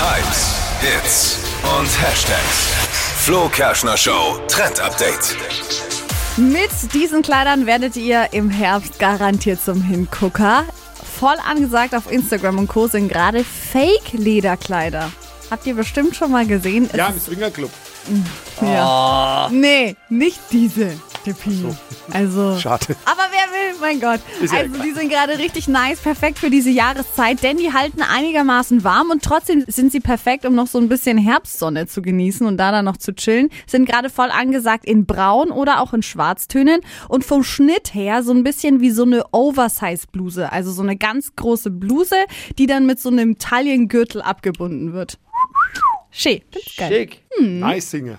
Hypes, Hits und Hashtags. Flo Kerschner Show Trend Update. Mit diesen Kleidern werdet ihr im Herbst garantiert zum Hingucker. Voll angesagt auf Instagram und Co. sind gerade Fake-Lederkleider. Habt ihr bestimmt schon mal gesehen. Es Ja, im Swingerclub. Ja. Nee, nicht diese. Tippi. Also. Schade. Aber wer will, mein Gott. Ist ja also egal. die sind gerade richtig nice, perfekt für diese Jahreszeit, denn die halten einigermaßen warm und trotzdem sind sie perfekt, um noch so ein bisschen Herbstsonne zu genießen und da dann noch zu chillen. Sind gerade voll angesagt in Braun oder auch in Schwarztönen und vom Schnitt her so ein bisschen wie so eine Oversize-Bluse, also so eine ganz große Bluse, die dann mit so einem Taillengürtel abgebunden wird. Geil. Schick. Nice Singer.